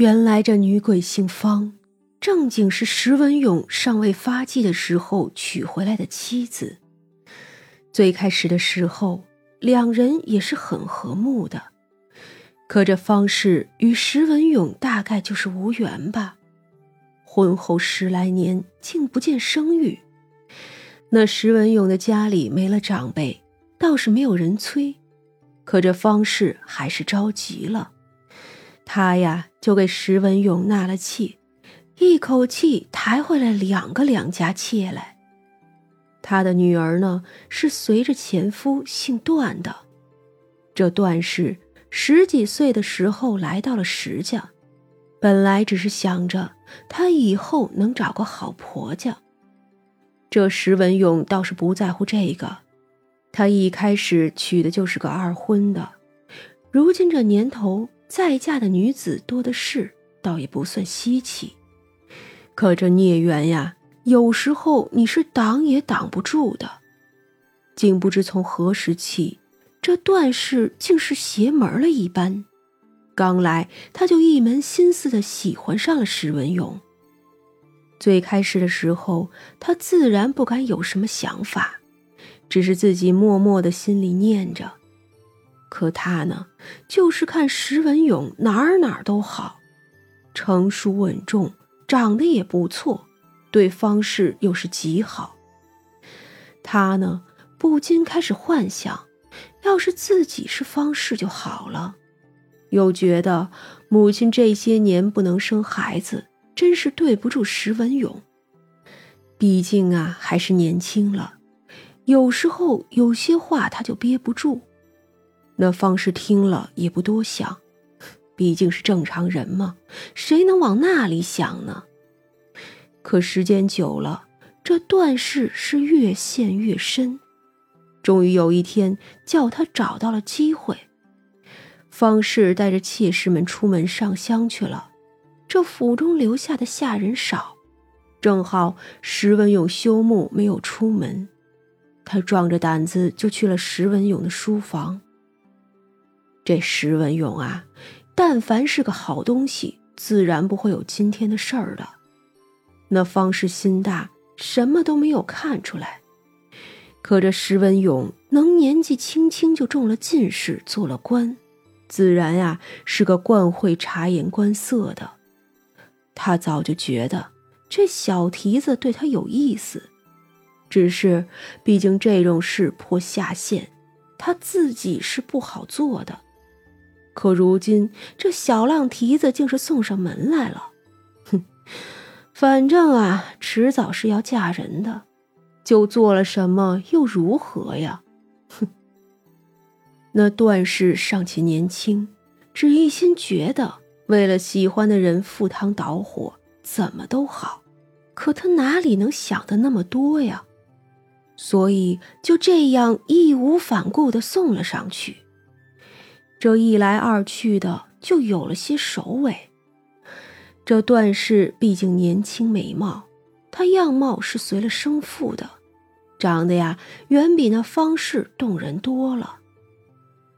原来这女鬼姓方，正经是石文勇尚未发迹的时候娶回来的妻子。最开始的时候，两人也是很和睦的。可这方氏与石文勇大概就是无缘吧。婚后十来年，竟不见生育。那石文勇的家里没了长辈，倒是没有人催。可这方氏还是着急了，他呀就给石文勇纳了妾，一口气抬回来两个两家妾来。他的女儿呢是随着前夫姓段的，这段氏十几岁的时候来到了石家，本来只是想着他以后能找个好婆家。这石文勇倒是不在乎这个。他一开始娶的就是个二婚的，如今这年头再嫁的女子多的是，倒也不算稀奇。可这孽缘呀，有时候你是挡也挡不住的。竟不知从何时起，这段氏竟是邪门了一般。刚来他就一门心思的喜欢上了史文勇。最开始的时候，他自然不敢有什么想法。只是自己默默的心里念着，可他呢，就是看石文勇哪儿哪儿都好，成熟稳重，长得也不错，对方氏又是极好。他呢，不禁开始幻想，要是自己是方氏就好了。又觉得母亲这些年不能生孩子，真是对不住石文勇。毕竟啊，还是年轻了。有时候有些话他就憋不住，那方氏听了也不多想，毕竟是正常人嘛，谁能往那里想呢？可时间久了，这段氏是越陷越深。终于有一天，叫他找到了机会，方氏带着妾室们出门上香去了。这府中留下的下人少，正好石文勇休沐没有出门。他壮着胆子就去了石文勇的书房。这石文勇啊，但凡是个好东西，自然不会有今天的事儿的。那方氏心大，什么都没有看出来。可这石文勇能年纪轻轻就中了进士，做了官，自然呀是个惯会察言观色的。他早就觉得这小蹄子对他有意思。只是，毕竟这种事颇下限，他自己是不好做的。可如今这小浪蹄子竟是送上门来了，哼，反正啊，迟早是要嫁人的，就做了什么又如何呀？哼，那段氏尚且年轻，只一心觉得为了喜欢的人赴汤蹈火，怎么都好。可他哪里能想的那么多呀？所以就这样义无反顾地送了上去，这一来二去的就有了些首尾。这段氏毕竟年轻美貌，她样貌是随了生父的，长得呀远比那方氏动人多了。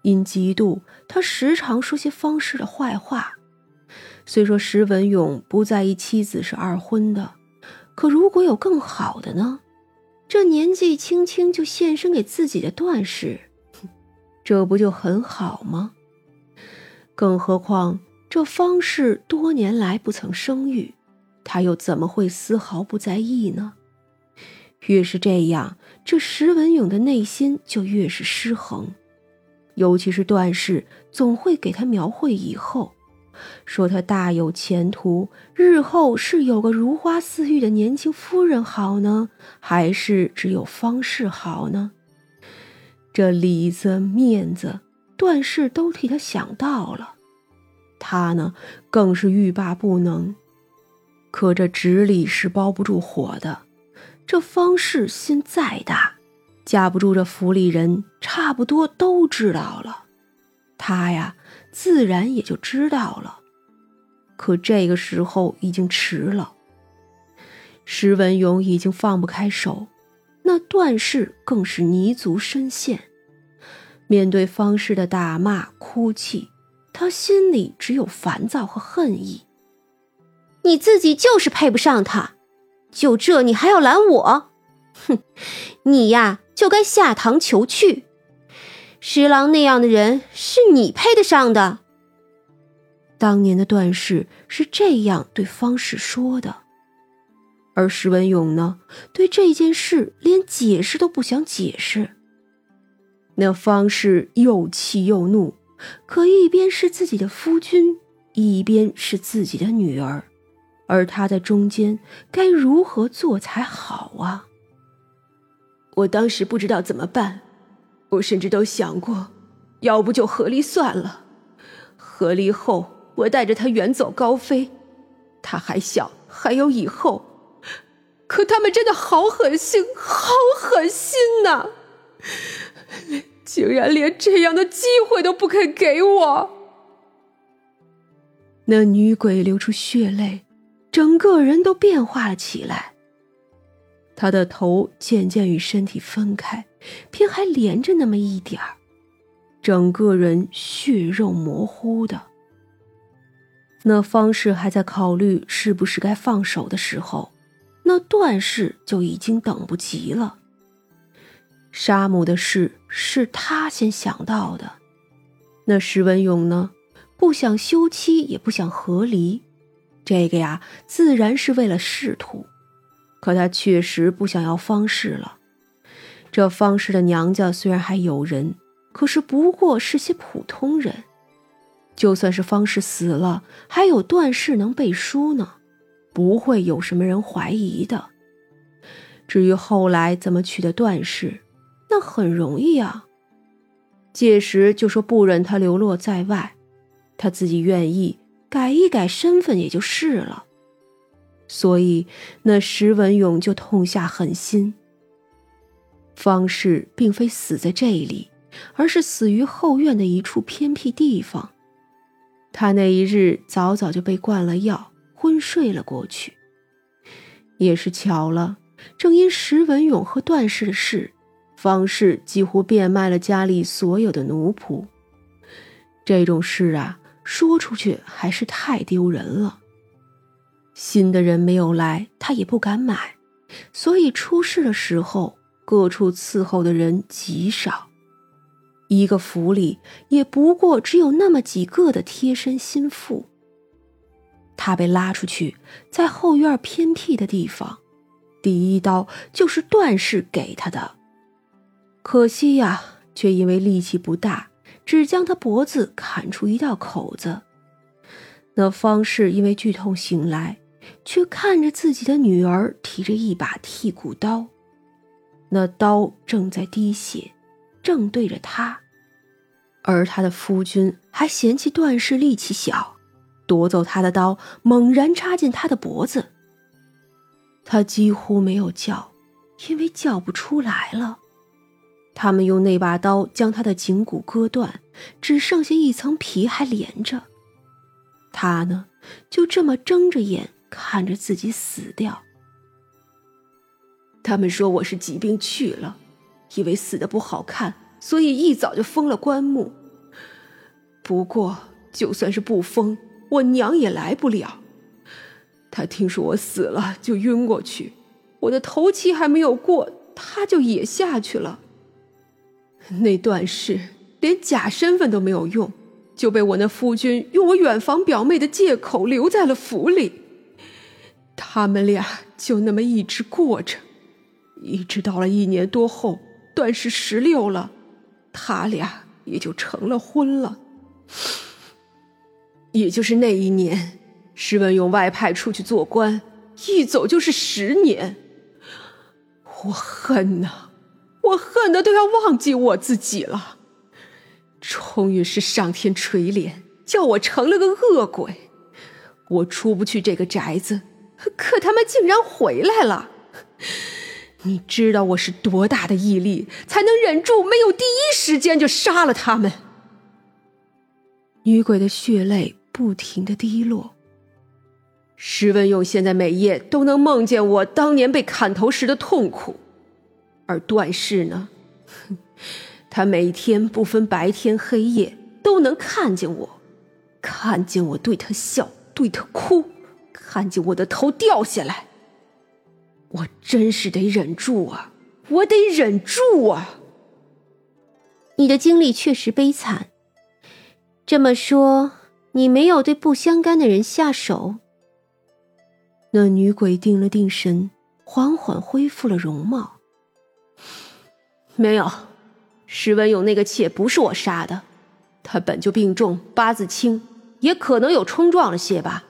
因嫉妒，他时常说些方氏的坏话。虽说石文勇不在意妻子是二婚的，可如果有更好的呢？这年纪轻轻就献身给自己的段氏，这不就很好吗？更何况这方氏多年来不曾生育，他又怎么会丝毫不在意呢？越是这样，这石文勇的内心就越是失衡，尤其是段氏总会给他描绘以后。说他大有前途，日后是有个如花似玉的年轻夫人好呢，还是只有方氏好呢？这里子面子，段氏都替他想到了，他呢更是欲罢不能。可这纸里是包不住火的，这方氏心再大，架不住这府里人差不多都知道了，他呀。自然也就知道了，可这个时候已经迟了。石文勇已经放不开手，那段氏更是泥足深陷。面对方氏的打骂、哭泣，他心里只有烦躁和恨意。你自己就是配不上他，就这你还要拦我？哼，你呀就该下堂求去。十郎那样的人是你配得上的。当年的段氏是这样对方氏说的，而石文勇呢，对这件事连解释都不想解释。那方氏又气又怒，可一边是自己的夫君，一边是自己的女儿，而他在中间该如何做才好啊？我当时不知道怎么办，我甚至都想过，要不就和离算了。和离后，我带着他远走高飞，他还小，还有以后。可他们真的好狠心，好狠心呐！竟然连这样的机会都不肯给我。那女鬼流出血泪，整个人都变化了起来。她的头渐渐与身体分开，偏还连着那么一点儿，整个人血肉模糊的。那方氏还在考虑是不是该放手的时候，那段氏就已经等不及了。杀母的事是他先想到的，那石文勇呢？不想休妻，也不想和离，这个呀，自然是为了仕途。可他确实不想要方氏了。这方氏的娘家虽然还有人，可是不过是些普通人。就算是方氏死了，还有段氏能背书呢，不会有什么人怀疑的。至于后来怎么娶的段氏，那很容易啊。届时就说不忍他流落在外，他自己愿意改一改身份也就是了。所以那石文勇就痛下狠心。方氏并非死在这里，而是死于后院的一处偏僻地方。他那一日早早就被灌了药，昏睡了过去。也是巧了，正因石文勇和段氏的事。方氏几乎变卖了家里所有的奴仆，这种事啊，说出去还是太丢人了。新的人没有来，他也不敢买，所以出事的时候，各处伺候的人极少，一个府里也不过只有那么几个的贴身心腹。他被拉出去，在后院偏僻的地方，第一刀就是段氏给他的。可惜呀，却因为力气不大，只将他脖子砍出一道口子。那方氏因为剧痛醒来，却看着自己的女儿提着一把剔骨刀，那刀正在滴血，正对着他，而他的夫君还嫌弃段氏力气小，夺走他的刀，猛然插进他的脖子。他几乎没有叫，因为叫不出来了。他们用那把刀将他的颈骨割断，只剩下一层皮还连着。他呢，就这么睁着眼看着自己死掉。他们说我是疾病去了，以为死的不好看，所以一早就封了棺木。不过就算是不封，我娘也来不了。他听说我死了就晕过去，我的头七还没有过，他就也下去了。那段氏连假身份都没有用，就被我那夫君用我远房表妹的借口留在了府里。他们俩就那么一直过着，一直到了一年多后，段氏十六了，他俩也就成了婚了。也就是那一年，施文勇外派出去做官，一走就是十年。我恨呐！我恨的都要忘记我自己了，终于是上天垂怜，叫我成了个恶鬼。我出不去这个宅子，可他们竟然回来了。你知道我是多大的毅力，才能忍住没有第一时间就杀了他们？女鬼的血泪不停的滴落。石文勇现在每夜都能梦见我当年被砍头时的痛苦。而段氏呢？他每天不分白天黑夜都能看见我，看见我对他笑，对他哭，看见我的头掉下来。我真是得忍住啊！我得忍住啊！你的经历确实悲惨。这么说，你没有对不相干的人下手？那女鬼定了定神，缓缓恢复了容貌。没有，石文勇那个妾不是我杀的，他本就病重，八字轻，也可能有冲撞了些吧。